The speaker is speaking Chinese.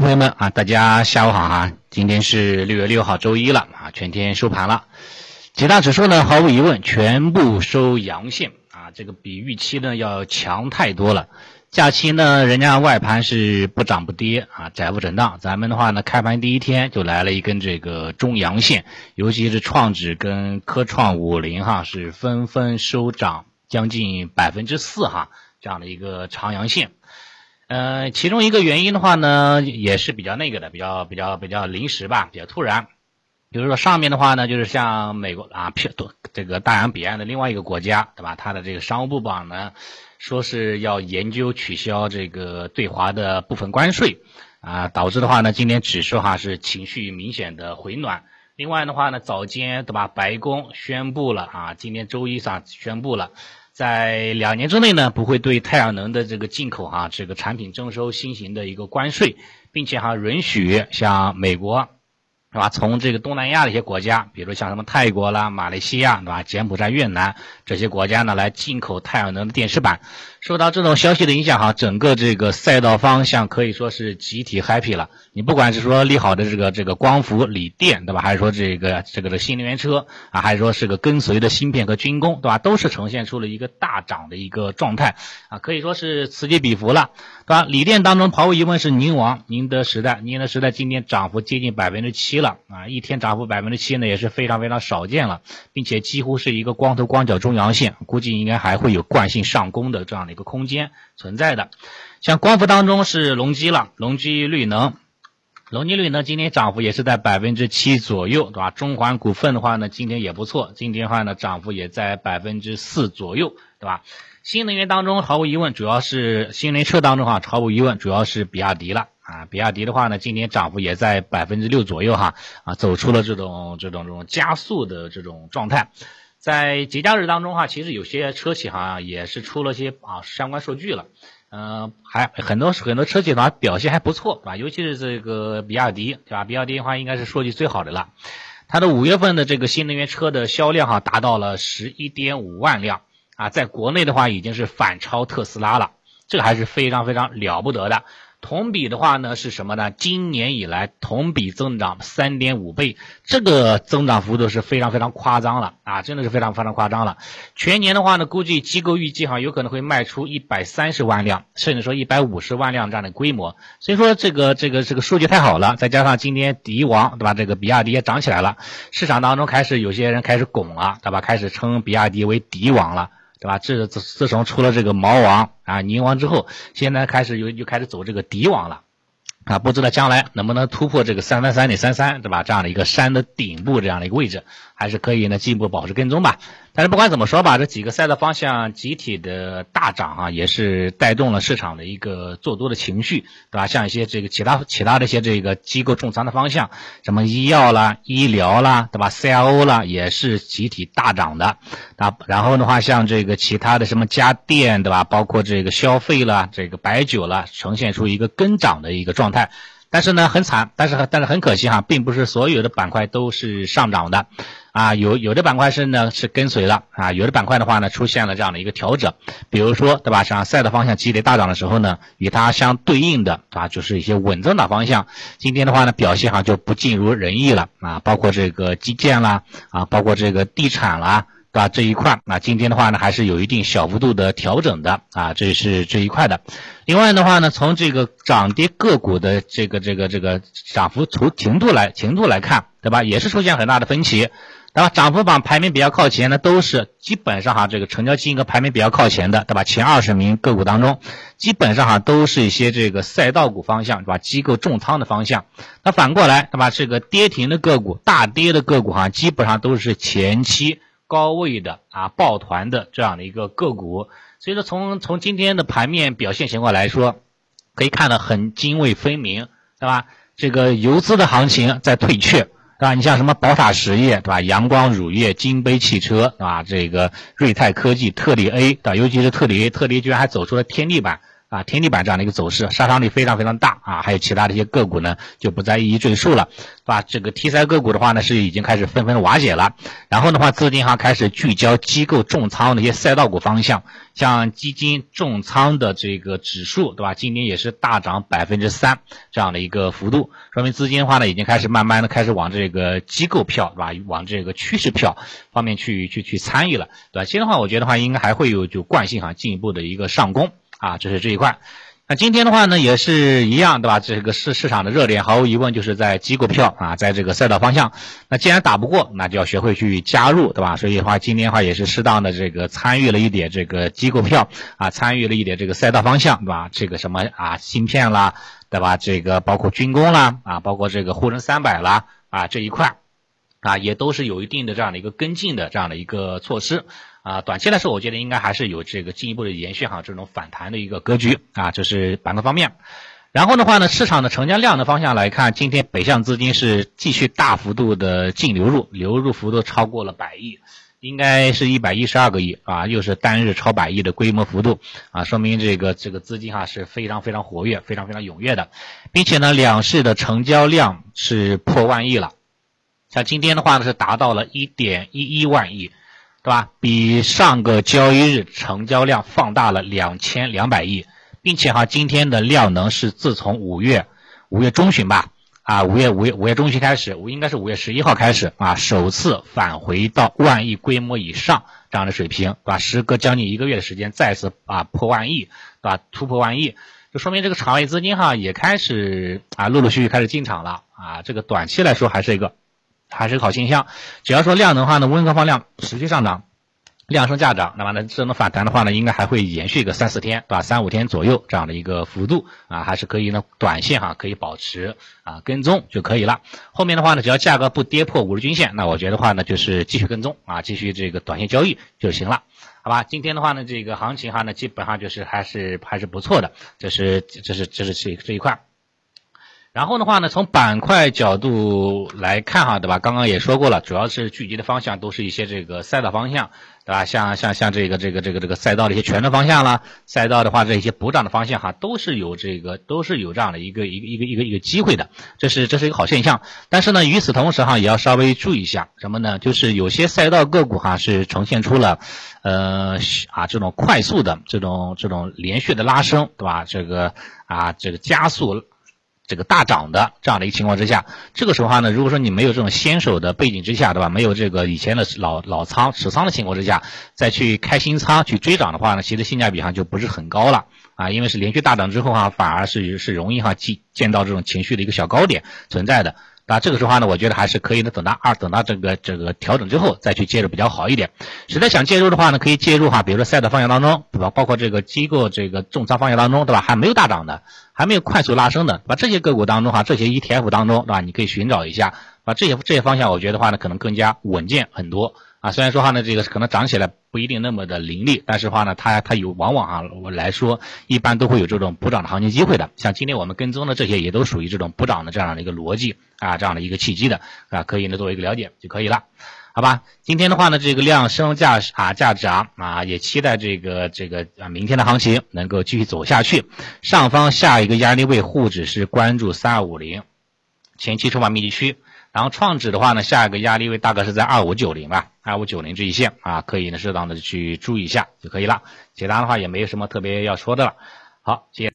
朋友们啊，大家下午好哈！今天是六月六号，周一了啊，全天收盘了，几大指数呢，毫无疑问全部收阳线啊，这个比预期呢要强太多了。假期呢，人家外盘是不涨不跌啊，窄幅震荡。咱们的话呢，开盘第一天就来了一根这个中阳线，尤其是创指跟科创五零哈是纷纷收涨将近百分之四哈，这样的一个长阳线。呃，其中一个原因的话呢，也是比较那个的，比较比较比较临时吧，比较突然。比如说上面的话呢，就是像美国啊，这个大洋彼岸的另外一个国家，对吧？它的这个商务部榜呢，说是要研究取消这个对华的部分关税啊，导致的话呢，今天指数哈是情绪明显的回暖。另外的话呢，早间对吧，白宫宣布了啊，今天周一上宣布了。在两年之内呢，不会对太阳能的这个进口啊这个产品征收新型的一个关税，并且还允许像美国。是吧？从这个东南亚的一些国家，比如像什么泰国啦、马来西亚，对吧？柬埔寨、越南这些国家呢，来进口太阳能的电池板。受到这种消息的影响，哈，整个这个赛道方向可以说是集体 happy 了。你不管是说利好的这个这个光伏、锂电，对吧？还是说这个这个的新能源车啊，还是说是个跟随的芯片和军工，对吧？都是呈现出了一个大涨的一个状态啊，可以说是此起彼伏了，对吧？锂电当中毫无疑问是宁王、宁德时代，宁德时代今天涨幅接近百分之七。了啊，一天涨幅百分之七呢，也是非常非常少见了，并且几乎是一个光头光脚中阳线，估计应该还会有惯性上攻的这样的一个空间存在的。像光伏当中是隆基了，隆基绿能，隆基绿能今天涨幅也是在百分之七左右，对吧？中环股份的话呢，今天也不错，今天的话呢涨幅也在百分之四左右，对吧？新能源当中毫无疑问，主要是新能源车当中哈，毫无疑问主要是比亚迪了。啊，比亚迪的话呢，今年涨幅也在百分之六左右哈，啊，走出了这种这种这种加速的这种状态。在节假日当中哈，其实有些车企哈也是出了些啊相关数据了，嗯，还很多很多车企的话表现还不错，对吧？尤其是这个比亚迪，对吧？比亚迪的话应该是数据最好的了，它的五月份的这个新能源车的销量哈达到了十一点五万辆啊，在国内的话已经是反超特斯拉了，这个还是非常非常了不得的。同比的话呢是什么呢？今年以来同比增长三点五倍，这个增长幅度是非常非常夸张了啊！真的是非常非常夸张了。全年的话呢，估计机构预计哈有可能会卖出一百三十万辆，甚至说一百五十万辆这样的规模。所以说这个这个这个数据太好了，再加上今天敌王对吧？这个比亚迪也涨起来了，市场当中开始有些人开始拱了对吧？开始称比亚迪为敌王了。对吧？自自自从出了这个毛王啊、宁王之后，现在开始又又开始走这个敌王了。啊，不知道将来能不能突破这个三三三点三三，对吧？这样的一个山的顶部这样的一个位置，还是可以呢进一步保持跟踪吧。但是不管怎么说吧，这几个赛道方向集体的大涨啊，也是带动了市场的一个做多的情绪，对吧？像一些这个其他其他的一些这个机构重仓的方向，什么医药啦、医疗啦，对吧？CRO 啦，也是集体大涨的啊。然后的话，像这个其他的什么家电，对吧？包括这个消费啦、这个白酒啦，呈现出一个跟涨的一个状。态，但是呢很惨，但是但是很可惜哈，并不是所有的板块都是上涨的，啊有有的板块是呢是跟随了啊，有的板块的话呢出现了这样的一个调整，比如说对吧，像赛的方向积累大涨的时候呢，与它相对应的啊就是一些稳增长方向，今天的话呢表现哈就不尽如人意了啊，包括这个基建啦啊，包括这个地产啦。对吧？这一块，那今天的话呢，还是有一定小幅度的调整的啊，这是这一块的。另外的话呢，从这个涨跌个股的这个这个这个涨幅图程度来程度来看，对吧？也是出现很大的分歧，对吧？涨幅榜排名比较靠前的，都是基本上哈，这个成交金额排名比较靠前的，对吧？前二十名个股当中，基本上哈都是一些这个赛道股方向，是吧？机构重仓的方向。那反过来，对吧？这个跌停的个股、大跌的个股哈，基本上都是前期。高位的啊抱团的这样的一个个股，所以说从从今天的盘面表现情况来说，可以看得很泾渭分明，对吧？这个游资的行情在退却，对吧？你像什么宝塔实业，对吧？阳光乳业、金杯汽车，对吧？这个瑞泰科技、特力 A，对吧？尤其是特力 A，特力居然还走出了天地板，啊，天地板这样的一个走势，杀伤力非常非常大啊。还有其他的一些个股呢，就不再一一赘述了，对吧？这个题材个股的话呢，是已经开始纷纷瓦解了。然后的话，资金哈开始聚焦机构重仓的一些赛道股方向，像基金重仓的这个指数，对吧？今年也是大涨百分之三这样的一个幅度，说明资金的话呢，已经开始慢慢的开始往这个机构票，对吧？往这个趋势票方面去去去参与了。短期的话，我觉得话应该还会有就惯性哈进一步的一个上攻。啊，这是这一块。那今天的话呢，也是一样，对吧？这个市市场的热点，毫无疑问就是在机构票啊，在这个赛道方向。那既然打不过，那就要学会去加入，对吧？所以的话，今天的话也是适当的这个参与了一点这个机构票啊，参与了一点这个赛道方向，对吧？这个什么啊，芯片啦，对吧？这个包括军工啦，啊，包括这个沪深三百啦，啊，这一块啊，也都是有一定的这样的一个跟进的这样的一个措施。啊，短期来说，我觉得应该还是有这个进一步的延续哈，这种反弹的一个格局啊，这是板块方面。然后的话呢，市场的成交量的方向来看，今天北向资金是继续大幅度的净流入，流入幅度超过了百亿，应该是一百一十二个亿啊，又是单日超百亿的规模幅度啊，说明这个这个资金哈是非常非常活跃，非常非常踊跃的，并且呢，两市的成交量是破万亿了，像今天的话呢是达到了一点一一万亿。对吧？比上个交易日成交量放大了两千两百亿，并且哈，今天的量能是自从五月五月中旬吧，啊，五月五月五月中旬开始，五应该是五月十一号开始啊，首次返回到万亿规模以上这样的水平，对吧？时隔将近一个月的时间，再次啊破万亿，对吧？突破万亿，就说明这个场外资金哈也开始啊陆陆续续开始进场了啊，这个短期来说还是一个。还是个好现象，只要说量能的话呢，温和放量持续上涨，量升价涨，那么呢这种反弹的话呢，应该还会延续个三四天，对吧？三五天左右这样的一个幅度啊，还是可以呢，短线哈可以保持啊跟踪就可以了。后面的话呢，只要价格不跌破五日均线，那我觉得话呢就是继续跟踪啊，继续这个短线交易就行了，好吧？今天的话呢，这个行情哈呢，基本上就是还是还是不错的，这是这是这是这这一块。然后的话呢，从板块角度来看哈，对吧？刚刚也说过了，主要是聚集的方向都是一些这个赛道方向，对吧？像像像这个这个这个这个赛道的一些权重方向啦，赛道的话这一些补涨的方向哈，都是有这个都是有这样的一个一个一个一个一个机会的，这是这是一个好现象。但是呢，与此同时哈，也要稍微注意一下什么呢？就是有些赛道个股哈是呈现出了呃啊这种快速的这种这种连续的拉升，对吧？这个啊这个加速。这个大涨的这样的一个情况之下，这个时候话呢，如果说你没有这种先手的背景之下，对吧？没有这个以前的老老仓持仓的情况之下，再去开新仓去追涨的话呢，其实性价比上就不是很高了啊，因为是连续大涨之后哈，反而是是容易哈见见到这种情绪的一个小高点存在的。那这个时候呢，我觉得还是可以的。等到二等到这个这个调整之后再去介入比较好一点。实在想介入的话呢，可以介入哈，比如说赛道方向当中，对吧？包括这个机构这个重仓方向当中，对吧？还没有大涨的，还没有快速拉升的，把这些个股当中哈，这些 ETF 当中，对吧？你可以寻找一下，把，这些这些方向，我觉得话呢，可能更加稳健很多。啊，虽然说话呢，这个可能涨起来不一定那么的凌厉，但是话呢，它它有往往啊，我来说一般都会有这种补涨的行情机会的。像今天我们跟踪的这些，也都属于这种补涨的这样的一个逻辑啊，这样的一个契机的啊，可以呢作为一个了解就可以了，好吧？今天的话呢，这个量升价啊价涨啊，也期待这个这个啊明天的行情能够继续走下去。上方下一个压力位沪指是关注三二五零前期筹码密集区。然后创指的话呢，下一个压力位大概是在二五九零吧，二五九零这一线啊，可以呢适当的去注意一下就可以了。其他的话也没有什么特别要说的了。好，谢谢。